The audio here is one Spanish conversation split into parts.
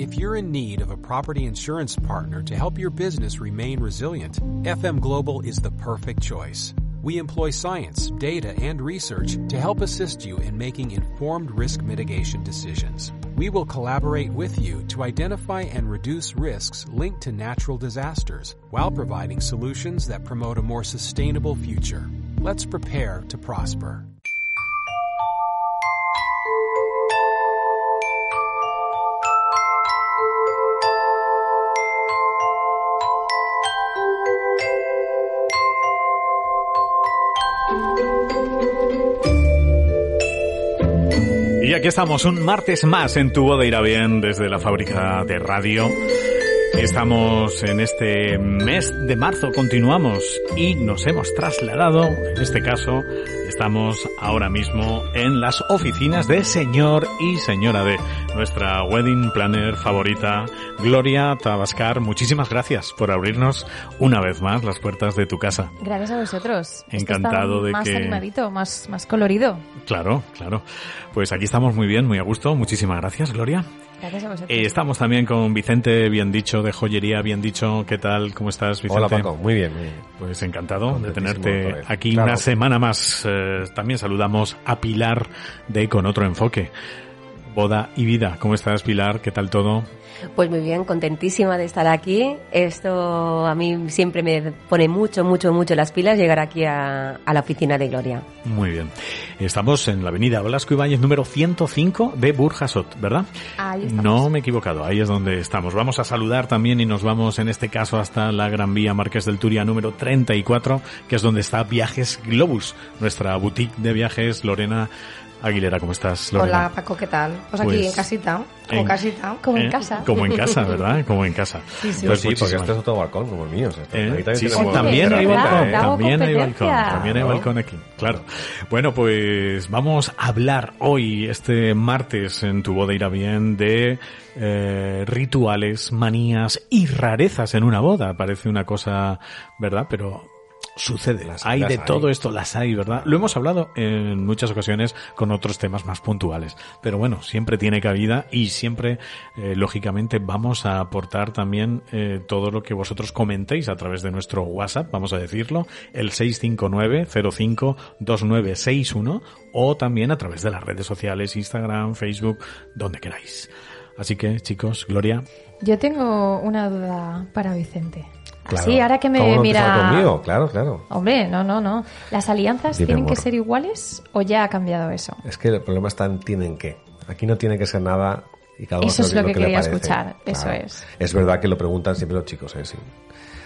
If you're in need of a property insurance partner to help your business remain resilient, FM Global is the perfect choice. We employ science, data, and research to help assist you in making informed risk mitigation decisions. We will collaborate with you to identify and reduce risks linked to natural disasters while providing solutions that promote a more sustainable future. Let's prepare to prosper. Y aquí estamos, un martes más en Tu Boda Irá Bien desde la fábrica de radio. Estamos en este mes de marzo, continuamos y nos hemos trasladado, en este caso, estamos ahora mismo en las oficinas de señor y señora de nuestra wedding planner favorita, Gloria Tabascar. Muchísimas gracias por abrirnos una vez más las puertas de tu casa. Gracias a vosotros. Encantado de más que... Más animadito, más, más colorido. Claro, claro. Pues aquí estamos muy bien, muy a gusto. Muchísimas gracias, Gloria. Gracias a vosotros. Eh, estamos también con Vicente, bien dicho, de Joyería, bien dicho. ¿Qué tal? ¿Cómo estás, Vicente? Hola, Paco. Muy bien, muy bien. Pues encantado de tenerte aquí Claro. una semana más. Eh, también saludamos a Pilar de Con Otro Enfoque. Boda y vida. ¿Cómo estás, Pilar? ¿Qué tal todo? Pues muy bien, contentísima de estar aquí. Esto a mí siempre me pone mucho, mucho, mucho las pilas llegar aquí a, a la oficina de Gloria. Muy bien. Estamos en la avenida Velasco Ibáñez número 105 de Burjasot, ¿verdad? Ahí estamos. No me he equivocado, ahí es donde estamos. Vamos a saludar también y nos vamos en este caso hasta la Gran Vía Marqués del Turia número 34, que es donde está Viajes Globus, nuestra boutique de viajes. Lorena Aguilera, ¿cómo estás, Lorena? Hola Paco, ¿qué tal? Pues, Pues, aquí en casita, como en- casita. Como en ¿Eh? casa. Como en casa, ¿verdad? Como en casa. Sí, sí. Yo Pues sí, porque este es otro balcón como el mío. o sea, ¿Eh? ahí también Sí, también hay balcón, también hay balcón, también hay Claro. balcón aquí, claro. Bueno, pues vamos a hablar hoy, este martes, en Tu Boda Irá Bien, de eh, rituales, manías y rarezas en una boda. Parece una cosa, ¿verdad? Pero sucede. Las- hay las de hay. todo esto, las hay, ¿verdad? Lo hemos hablado en muchas ocasiones con otros temas más puntuales. Pero bueno, siempre tiene cabida y siempre, eh, lógicamente, vamos a aportar también eh, todo lo que vosotros comentéis a través de nuestro WhatsApp, vamos a decirlo, el 659-052961 o también a través de las redes sociales, Instagram, Facebook, donde queráis. Así que, chicos, Gloria, Yo tengo una duda para Vicente. Claro. Sí, ahora que me ¿Cómo no mira... conmigo? Claro, claro. Hombre, no, no, no. ¿Las alianzas Dime, tienen que ser iguales o ya ha cambiado eso? Es que el problema está en tienen que. Aquí no tiene que ser nada y cada uno Eso es lo que le quería escuchar, eso es. Es verdad que lo preguntan siempre los chicos, ¿eh? Sí.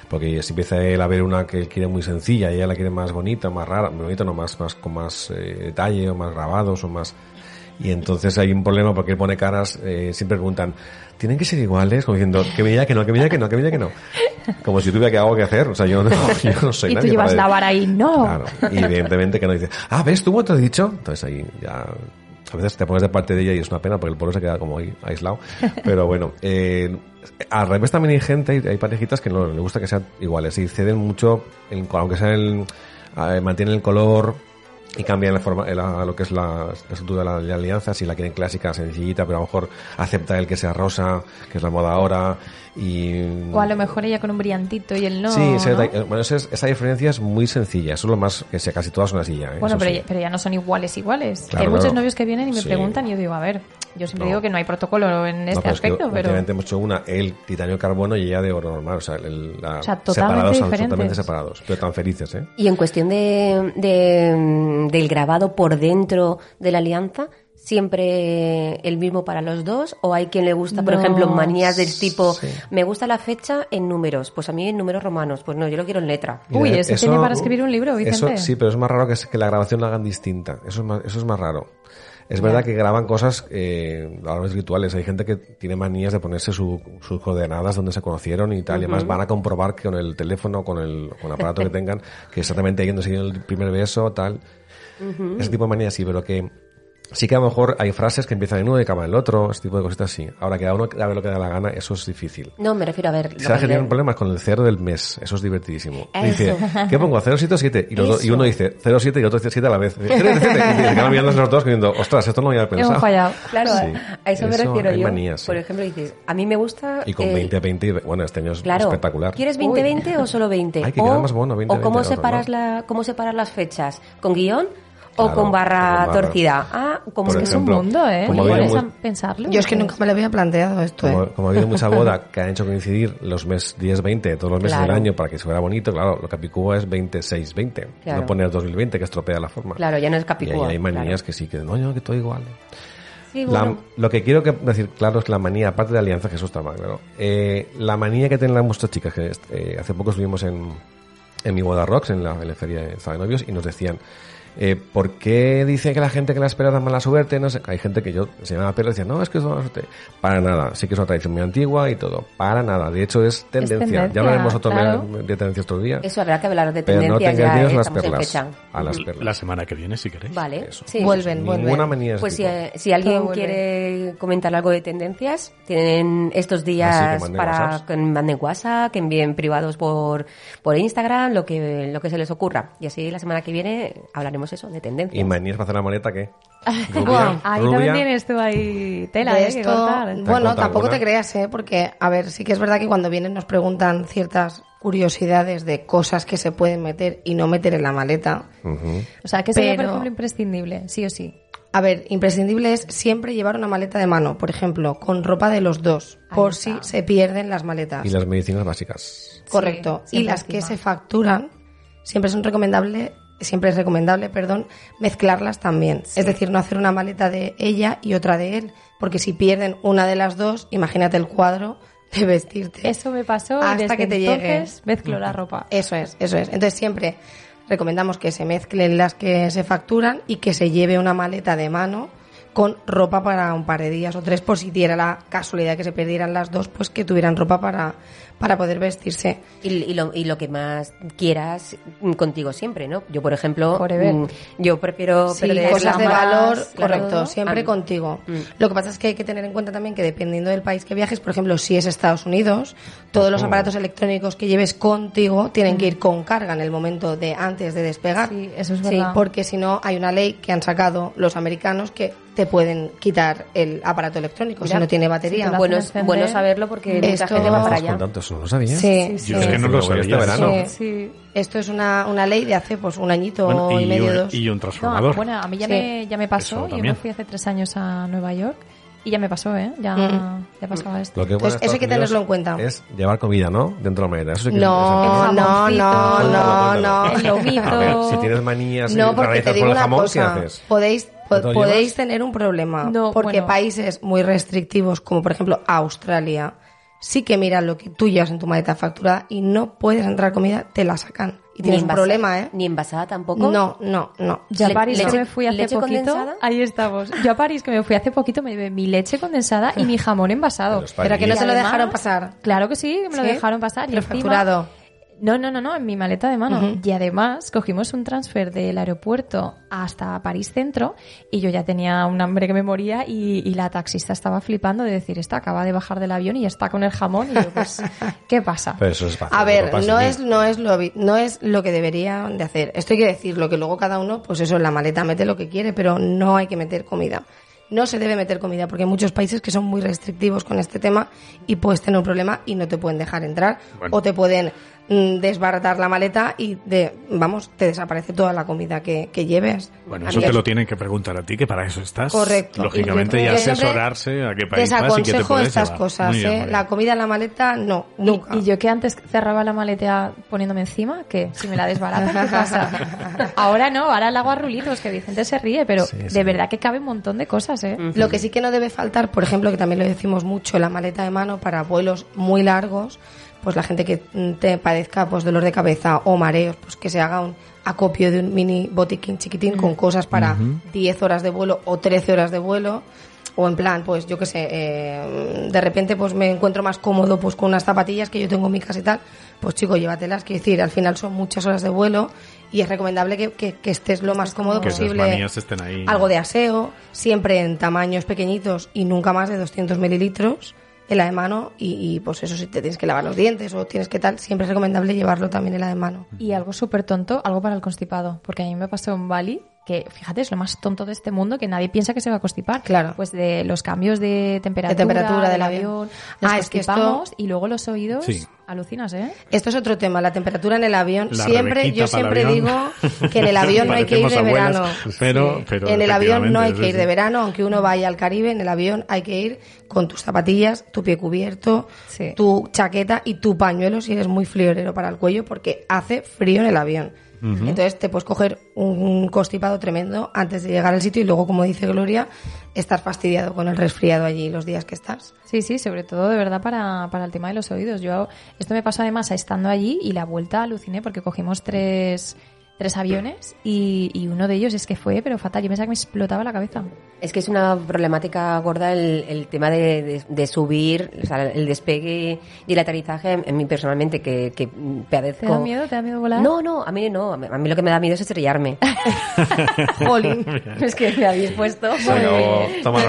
Porque si empieza él a ver una que él quiere muy sencilla y ella la quiere más bonita, más rara, bonita no, más, más con más eh, detalle o más grabados o más... Y entonces hay un problema porque él pone caras, eh, siempre preguntan, ¿tienen que ser iguales? Como diciendo, que me diga que no, que me diga que no, que me diga que no. Como si tuviera que algo que hacer, o sea, yo no, yo no soy y tú nadie llevas la vara ahí, no. Claro, y evidentemente que no dice, ah, ¿ves tú te he dicho? Entonces ahí ya, a veces te pones de parte de ella y es una pena porque el pueblo se queda como ahí aislado. Pero bueno, eh, al revés también hay gente, hay, hay parejitas que no le gusta que sean iguales y ceden mucho, en- aunque sea el, eh, mantienen el color y cambian la forma, la- lo que es la, la estructura de la, la alianza, si la quieren clásica, sencillita, pero a lo mejor acepta el que sea rosa, que es la moda ahora, y... O a lo mejor ella con un brillantito y él no. Sí, ese ¿no? bueno, esa, es- esa diferencia es muy sencilla. Eso es lo más que sea, casi todas son así ya. ¿eh? Bueno, pero, sí. ya, pero ya no son iguales, iguales. Claro, Hay muchos claro. novios que vienen y me Sí. preguntan y yo digo, a ver, yo siempre No. digo que no hay protocolo en No, este pero es que aspecto, pero... hemos hecho una, el titanio carbono y ella de oro normal. O sea, el- la- O sea, totalmente separados, diferentes. absolutamente separados. Pero tan felices, ¿eh? Y en cuestión de, de- del grabado por dentro de la alianza, ¿siempre el mismo para los dos? ¿O hay quien le gusta, por No, ejemplo, manías del tipo, sí. me gusta la fecha en números? Pues a mí en números romanos. Pues no, yo lo quiero en letra. Uy, ese tiene para escribir un libro, Eso, Vicente. sí, pero es más raro que, que la grabación la hagan distinta. Eso es más, eso es más raro. Es verdad que graban cosas eh, a veces rituales. Hay gente que tiene manías de ponerse su- sus coordenadas donde se conocieron y tal. Y además van a comprobar que con el teléfono, con el, con el aparato que tengan, que exactamente ahí donde se dio el primer beso, tal. Ese tipo de manías sí, pero que Sí que a lo mejor hay frases que empiezan en uno y acaban en el otro, ese tipo de cositas sí. Ahora que cada uno haga lo que da la gana, eso es difícil. No, me refiero a ver. lo ¿Sabes que que- tienen problemas con el cero del mes? Eso es divertidísimo. Eso. Dice, ¿qué pongo? 077 y, los dos- y Eso. uno dice 07 y el otro dice 7 a la vez. Dice, 077 y se quedan mirando los dos diciendo, ostras, esto no lo había pensado. Hemos fallado. Claro, Sí. a eso me Eso, refiero hay yo. manías, sí. Por ejemplo, dices, a mí me gusta. Y con eh, 20, 20, y ve- bueno, este año es Claro. espectacular. ¿Quieres 20-20 o solo 20? Ay, que o, más bueno, 20, o cómo 20, separas, ¿no? la, cómo separas las fechas, ¿con guion o Claro, con barra con barra. torcida? Ah, como Por que Es un mundo, ¿eh? como ¿Te ha habido pones muy- a pensarlo? Yo es que nunca me lo había planteado esto, Como, ¿eh? como ha habido mucha boda que han hecho coincidir los meses 10-20, todos los meses Claro. del año para que se fuera bonito, claro, lo capicúa es 26-20. Claro. No poner 2020 que estropea la forma. Claro, ya no es Y ahí capicúa. hay manías claro. que sí, que no, yo que todo igual. Sí, La- bueno, lo que quiero que, decir claro es la manía, aparte de alianza, que eso está mal, claro. Eh, la manía que tienen muchas chicas, que eh, hace poco estuvimos en, en mi boda rocks, en la, en la feria de novios, y nos decían, eh, ¿por qué dice que la gente que la espera da mala suerte? No sé, hay gente que yo se llama Pedro y decía, no, es que es mala suerte. Para nada, sí que es una tradición muy antigua y todo. Para nada, de hecho es tendencia. tendencia, ya hablaremos otro claro. de tendencia otro día. eso habrá que hablar de pero no tendencias tengáis miedo ¿eh? a las perlas. A las perlas. La semana que viene, si queréis. Vale, Eso. sí. Vuelven, Ninguna vuelven. Pues si, eh, alguien Todo vuelve. quiere comentar algo de tendencias, tienen estos días para WhatsApps. que manden WhatsApp, que envíen privados por, por Instagram, lo que, lo que se les ocurra. Y así la semana que viene hablaremos eso, de tendencias. ¿Y manías para hacer la maleta qué? Guau. Ahí rubia. también tienes tú ahí tela, De ¿eh? Que esto- cortar. ¿Te han bueno, tampoco te creas, ¿eh? Porque, a ver, sí que es verdad que cuando vienen nos preguntan ciertas curiosidades de cosas que se pueden meter y no meter en la maleta. O sea, que sería, por ejemplo, imprescindible, sí o sí. A ver, imprescindible es siempre llevar una maleta de mano, por ejemplo, con ropa de los dos, Ahí por está. si se pierden las maletas. Y las medicinas básicas. Correcto. Sí, y las que se facturan, siempre son recomendable, siempre es recomendable, perdón, mezclarlas también. Es decir, no hacer una maleta de ella y otra de él, porque si pierden una de las dos, imagínate el cuadro de vestirte. Eso me pasó y Hasta desde que te llegue. entonces mezclo la ropa. Eso es, eso es. Entonces siempre recomendamos que se mezclen las que se facturan y que se lleve una maleta de mano con ropa para un par de días o tres por si diera la casualidad que se perdieran las dos, pues que tuvieran ropa para, para poder vestirse. Y, y lo, y lo que más quieras mm, contigo siempre, ¿no? Yo, por ejemplo, Forever. mm, yo prefiero Sí, perder cosas de valor, más, claro. correcto, siempre Ah, contigo. Mm. Lo que pasa es que hay que tener en cuenta también que dependiendo del país que viajes, por ejemplo, si es Estados Unidos, todos los aparatos electrónicos que lleves contigo tienen que ir con carga en el momento de antes de despegar. Sí, eso es Sí, verdad. porque si no hay una ley que han sacado los americanos que te pueden quitar el aparato electrónico Mira, si no tiene batería. Bueno, es bueno saberlo porque mucha Esto- gente va para ¿Estás allá. No lo sabía. Sí, Sí, sí. Yo es que no lo este sabía. verano. Sí. Sí. Esto es una, una ley de hace pues un añito Bueno, y, y, medio, un, dos. y un No, transformador. bueno, a mí ya, Sí. me, ya me pasó. Yo me fui hace tres años a Nueva York y ya me pasó, ¿eh? Ya, Mm. ya pasaba esto. Lo que Entonces, en eso hay que tenerlo en cuenta. Es llevar comida, ¿no? Dentro de la maleta. Eso sí que No, El no, no, no, Cuéntalo, no. El lomito. Ver, si tienes manías No, porque te digo por el una jamón, cosa. ¿qué haces? Podéis, po- ¿No podéis tener un problema. No, porque bueno. países muy restrictivos, como por ejemplo Australia, sí que miran lo que tú llevas en tu maleta facturada y no puedes entrar comida, te la sacan. Y tienes un problema, ¿eh? Ni envasada tampoco. No, no, no. Yo a París leche- que me fui hace leche poquito. condensada. Ahí estamos. Yo a París que me fui hace poquito me llevé mi leche condensada y mi jamón envasado. Pero que no te lo dejaron pasar. Claro que sí, me lo ¿Sí? dejaron pasar. y encima- facturado. No, no, no, no, en mi maleta de mano. Y además cogimos un transfer del aeropuerto hasta París Centro y yo ya tenía un hambre que me moría y, y la taxista estaba flipando de decir, esta acaba de bajar del avión y está con el jamón y yo, pues, ¿qué pasa? Pero eso es fácil. A ver, pasa no es, no es lo, no es lo que deberían de hacer. Esto hay que decirlo, que luego cada uno, pues eso, en la maleta mete lo que quiere, pero no hay que meter comida. No se debe meter comida, porque hay muchos países que son muy restrictivos con este tema y puedes tener un problema y no te pueden dejar entrar. Bueno. O te pueden desbaratar la maleta y, de, vamos, te desaparece toda la comida que, que lleves. Bueno, eso te lo tienen que preguntar a ti, que para eso estás. Correcto. Lógicamente, Y y asesorarse a qué país vas y qué te Desaconsejo puedes estas llevar. cosas, bien, ¿eh? La comida en la maleta, no, nunca. Y, y yo que antes cerraba la maleta poniéndome encima, que si me la desbaratan, ¿qué pasa? Ahora no, ahora la hago a rulitos, que Vicente se ríe, pero Sí, sí. de verdad que cabe un montón de cosas, ¿eh? Lo que sí que no debe faltar, por ejemplo, que también lo decimos mucho, la maleta de mano para vuelos muy largos, pues la gente que mm, te padezca pues dolor de cabeza o mareos, pues que se haga un acopio de un mini botiquín chiquitín con cosas para 10 horas de vuelo o 13 horas de vuelo. o en plan, pues yo qué sé, eh, de repente pues me encuentro más cómodo pues con unas zapatillas que yo tengo en mi casa y tal, pues chico, llévatelas, quiero decir, al final son muchas horas de vuelo y es recomendable que, que- que estés lo más cómodo Que posible. manías estén ahí. Algo de aseo, siempre en tamaños pequeñitos y nunca más de 200 mililitros la de mano y, y, pues eso si te tienes que lavar los dientes o tienes que tal, siempre es recomendable llevarlo también la de mano. Y algo súper tonto, algo para el constipado. Porque a mí me pasó en Bali, que fíjate, es lo más tonto de este mundo, que nadie piensa que se va a constipar. Claro. Pues de los cambios de temperatura, De temperatura del avión. Nos Ah, es que esto- y luego los oídos, Sí. alucinas, ¿eh? Esto es otro tema, la temperatura en el avión. La siempre, yo siempre digo que en el avión no hay que ir de verano. abuelas, pero- Sí. pero en el avión no hay que ir de verano, aunque uno vaya al Caribe, en el avión hay que ir con tus zapatillas, tu pie cubierto, Sí. tu chaqueta y tu pañuelo si eres muy friolero para el cuello, porque hace frío en el avión. Entonces te puedes coger un constipado tremendo antes de llegar al sitio y luego, como dice Gloria, estar fastidiado con el resfriado allí los días que estás. Sí, sí, sobre todo de verdad para, para el tema de los oídos. Yo Esto me pasó además estando allí y la vuelta aluciné porque cogimos tres, tres aviones y, y uno de ellos es que fue, pero fatal. Yo pensaba que me explotaba la cabeza. Es que es una problemática gorda el, el tema de, de- de subir, o sea, el despegue y el aterrizaje. En mí personalmente, que, que padezco. ¿Te da miedo? ¿Te da miedo volar? No, no, a mí no. A mí, a mí lo que me da miedo es estrellarme. Jolín. es que me habéis puesto. Toma.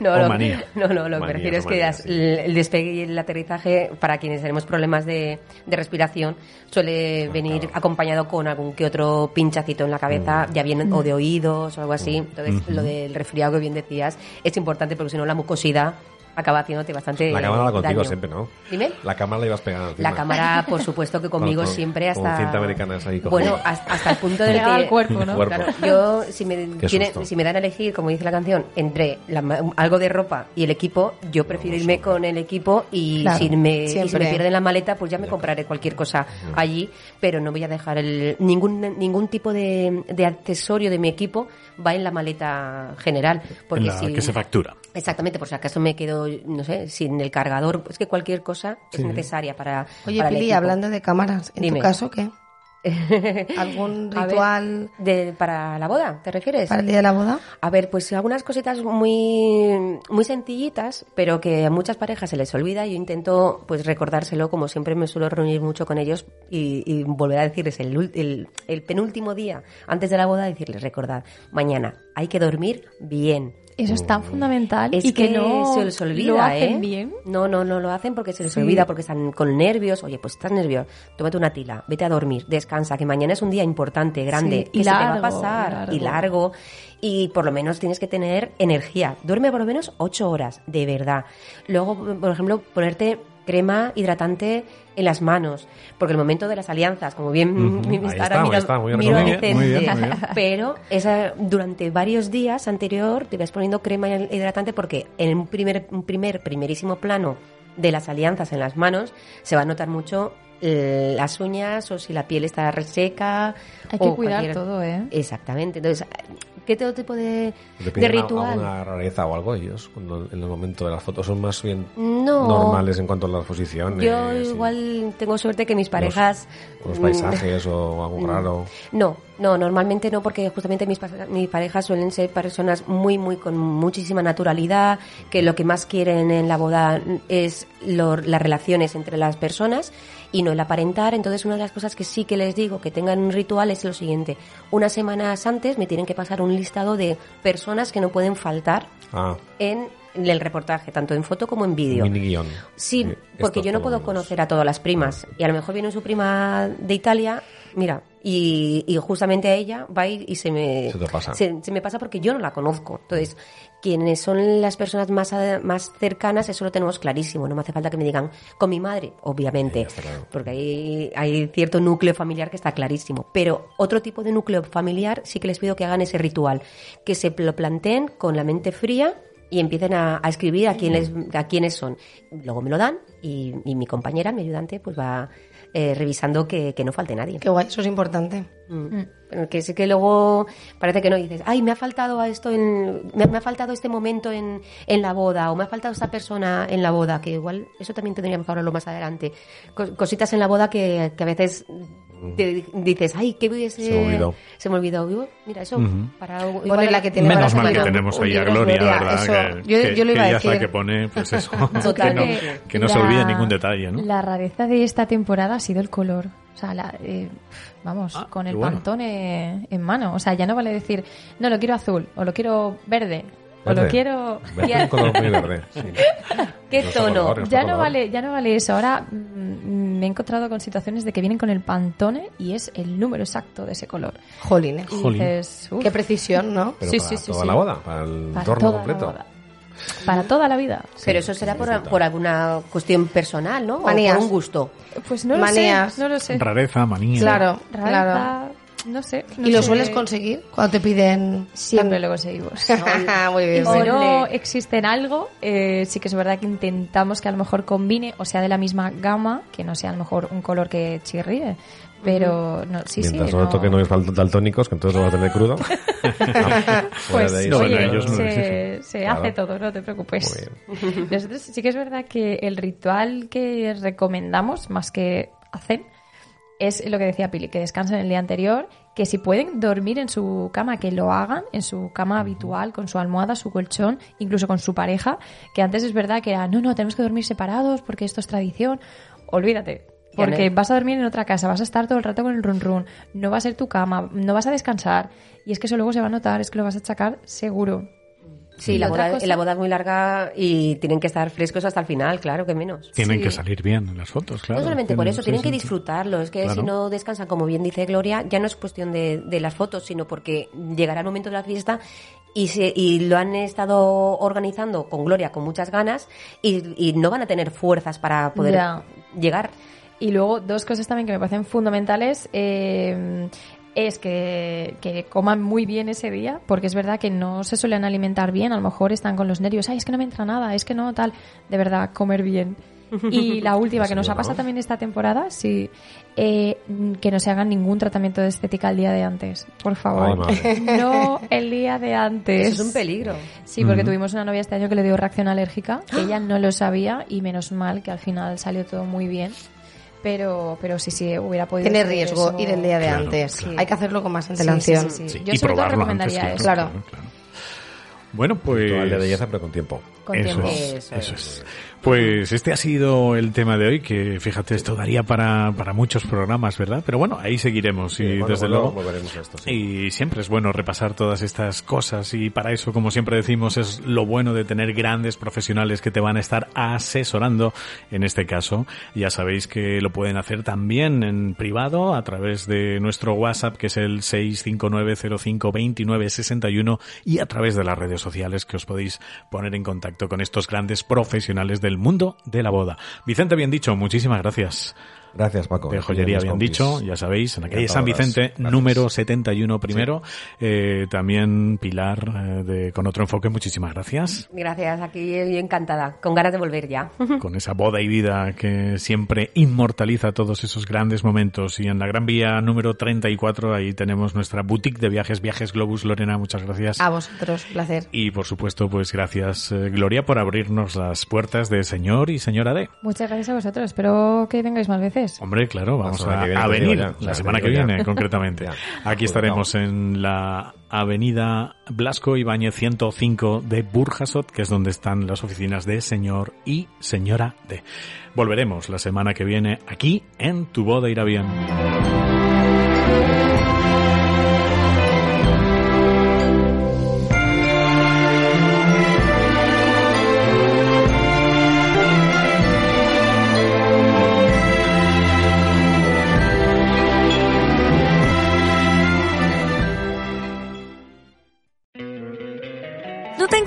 No, O no, manía. no, no, lo que me refiero es que manías, las- sí. el, el despegue y el aterrizaje, para quienes tenemos problemas de, de respiración, suele venir acompañado con algún que otro pinchacito en la cabeza, Mm. ya bien o de oídos o algo así. Entonces, lo del resfriado que bien decías es importante porque si no la mucosidad acaba haciéndote bastante La cámara va contigo daño. siempre, ¿no? Dime. La cámara la ibas pegando encima. La cámara, por supuesto que conmigo Con- con- siempre con hasta... cinta americana es ahí, como- bueno, hasta, hasta el punto del Pegada que... al cuerpo, ¿no? Cuerpo. Claro, yo, si me, tiene- si me dan a elegir, como dice la canción, entre la algo de ropa y el equipo, yo prefiero irme con el equipo y Claro, si me, si me pierden la maleta, pues ya me compraré cualquier cosa allí, pero no voy a dejar el, ningún, ningún tipo de, de accesorio de mi equipo va en la maleta general. Porque en la si, que se factura. Exactamente, por si acaso me quedo, no sé, sin el cargador, es que cualquier cosa es necesaria para. Oye, para Pili, hablando de cámaras, ¿en Dime. tu caso qué? ¿Algún ver, ritual de, para la boda, ¿te refieres? para el día de la boda? A ver, pues algunas cositas muy, muy sencillitas, pero que a muchas parejas se les olvida. Yo intento pues recordárselo, como siempre me suelo reunir mucho con ellos y, y volver a decirles el, ul- el, el penúltimo día antes de la boda, decirles, recordad, mañana hay que dormir bien. Eso es tan fundamental Es y que, que, no se les olvida, lo hacen ¿eh? bien. No, no, no lo hacen porque se les Sí. olvida, porque están con nervios. Oye, pues estás nervioso, tómate una tila, vete a dormir, descansa, que mañana es un día importante, grande, Sí, que y se te va a pasar largo. y largo. Y por lo menos tienes que tener energía. Duerme por lo menos ocho horas, de verdad. Luego, por ejemplo, ponerte crema hidratante en las manos, porque el momento de las alianzas, como bien. Pero esa, durante varios días anterior te vas poniendo crema hidratante porque en un primer, un primer, primerísimo plano de las alianzas en las manos se va a notar mucho las uñas o si la piel está reseca. Hay que o cuidar cualquier- todo, ¿eh? Exactamente. Entonces, ¿qué todo tipo de, ¿Te de ritual? alguna rareza o algo ellos cuando, en el momento de las fotos? ¿Son más bien No. normales en cuanto a las posiciones? Yo y igual tengo suerte que mis parejas... Los mm, paisajes o algo raro. No, no, normalmente no, porque justamente mis, mis parejas suelen ser personas muy, muy con muchísima naturalidad, que lo que más quieren en la boda es lo- las relaciones entre las personas y no el aparentar. Entonces, una de las cosas que sí que les digo que tengan un ritual es lo siguiente: unas semanas antes me tienen que pasar un listado de personas que no pueden faltar Ah, en el reportaje, tanto en foto como en vídeo. Sí, Eh, porque yo no puedo menos. conocer a todas las primas. Y a lo mejor viene su prima de Italia, mira, y, y justamente a ella va a ir y se me, Se te pasa. Se, se me pasa porque yo no la conozco. Entonces, quienes son las personas más, a- más cercanas, eso lo tenemos clarísimo. No me hace falta que me digan con mi madre, obviamente. Claro. Porque hay, hay cierto núcleo familiar que está clarísimo. Pero otro tipo de núcleo familiar sí que les pido que hagan ese ritual. Que se lo planteen con la mente fría y empiecen a, a escribir a quiénes, a quiénes son. Luego me lo dan y, y mi compañera, mi ayudante, pues va eh, revisando que, que no falte nadie. Qué guay, eso es importante. Mm. Pero que sí que luego parece que no dices, ay, me ha faltado a esto en, me, me ha faltado este momento en, en la boda o me ha faltado esta persona en la boda, que igual eso también tendríamos que hablarlo más adelante. Co- Cositas en la boda que, que a veces te dices, ay, ¿qué hubiese... Se me olvidó. Se me olvidó. Uy, Mira, eso, para... igual- Bueno, y la que tiene Menos para mal que tenemos ahí a Gloria, Gloria, ¿verdad? eso, que, yo, que- yo lo iba que a decir. que pone, pues eso, que, no, que no se La- olvide ningún detalle, ¿no? La rareza de esta temporada ha sido el color. O sea, la- eh, vamos, Ah, con el bueno. pantone en mano. O sea, ya no vale decir, no, lo quiero azul, o lo quiero verde, o Verde. lo quiero... Verde, color muy verde. sí. ¿Qué No tono? color, ya color. no vale ya no vale eso ahora mm, me he encontrado con situaciones de que vienen con el pantone y es el número exacto de ese color Jolín. dices, uf, Qué precisión, ¿no? Pero Sí, para sí, sí, toda sí. la boda, para el para entorno toda la completo. boda. para toda la vida Pero eso será por, por alguna cuestión personal, ¿no? O Manías. por un gusto. pues no lo Manías. sé no lo sé Rareza, manía. Claro, Rareza, claro. No sé no ¿Y lo sé. sueles conseguir cuando te piden...? siempre lo conseguimos Muy bien. Y si no existe en algo, eh, sí que es verdad que intentamos que a lo mejor combine o sea de la misma gama, que no sea a lo mejor un color que chirríe. Pero no, sí, Mientras sí. no, toquen novios daltónicos, que entonces lo vas a tener crudo. Ah, Pues ahí, No, bueno, oye, ellos no se, exigen. se Claro. hace todo, no te preocupes. Nosotros sí que es verdad que el ritual que recomendamos, más que hacen, es lo que decía Pili, que descansen el día anterior, que si pueden dormir en su cama, que lo hagan en su cama habitual, con su almohada, su colchón, incluso con su pareja, que antes es verdad que era, no, no, tenemos que dormir separados porque esto es tradición. Olvídate. Porque vas a dormir en otra casa, vas a estar todo el rato con el run run, no va a ser tu cama, no vas a descansar. Y es que eso luego se va a notar, es que lo vas a achacar seguro. Sí, la boda, cosa- la boda es muy larga y tienen que estar frescos hasta el final, claro, que menos. Tienen Sí. que salir bien en las fotos, claro. no solamente por eso, tienen que disfrutarlo. Es que Claro. si no descansan, como bien dice Gloria, ya no es cuestión de, de las fotos, sino porque llegará el momento de la fiesta y, se, y lo han estado organizando con Gloria con muchas ganas y, y no van a tener fuerzas para poder Ya. llegar. Y luego, dos cosas también que me parecen fundamentales. eh, es que, que coman muy bien ese día, porque es verdad que no se suelen alimentar bien, a lo mejor están con los nervios, ay, es que no me entra nada, es que no, tal, de verdad, comer bien. Y la última que nos ha pasado también esta temporada, sí, eh, que no se hagan ningún tratamiento de estética el día de antes, por favor. no el día de antes. Eso es un peligro. Sí, porque tuvimos una novia este año que le dio reacción alérgica, que ella no lo sabía y menos mal que al final salió todo muy bien. Pero, pero sí, sí, hubiera podido. Tiene riesgo eso. ir el día de Claro, antes. sí. Hay que hacerlo con más antelación. sí, sí, sí. Sí, Yo y sobre todo probarlo antes, recomendaría eso. Claro. Bueno, pues... Ritual de belleza, pero con tiempo. Con eso tiempo. es, Eso eso es. Pues este ha sido el tema de hoy, que fíjate, esto daría para, para muchos programas, ¿verdad? Pero bueno, ahí seguiremos y bueno, desde bueno, luego... volveremos a esto, sí. Y siempre es bueno repasar todas estas cosas y para eso, como siempre decimos, es lo bueno de tener grandes profesionales que te van a estar asesorando. En este caso, ya sabéis que lo pueden hacer también en privado a través de nuestro WhatsApp, que es el 659052961 y a través de las redes sociales que os podéis poner en contacto con estos grandes profesionales del mundo de la boda. Vicente, bien dicho, muchísimas gracias Gracias, Paco. de joyería bien compis. dicho, ya sabéis, en la calle San. Vicente, Gracias. número 71 primero. Eh, también Pilar, eh, de, con otro enfoque, muchísimas gracias. Gracias, aquí encantada, con ganas de volver ya. Con esa boda y vida que siempre inmortaliza todos esos grandes momentos. Y en la Gran Vía número 34, ahí tenemos nuestra boutique de viajes, Viajes Globus. Lorena, muchas gracias. A vosotros, placer. Y por supuesto, pues gracias, eh, Gloria, por abrirnos las puertas de señor y señora D. Muchas gracias a vosotros. Espero que vengáis más veces. Hombre, claro, vamos a, viene, a venir ya. la semana que ya. viene, concretamente. Ya. Aquí estaremos en la avenida Blasco Ibáñez 105 de Burjasot, que es donde están las oficinas de señor y señora D. Volveremos la semana que viene aquí en Tu Boda Irá Bien.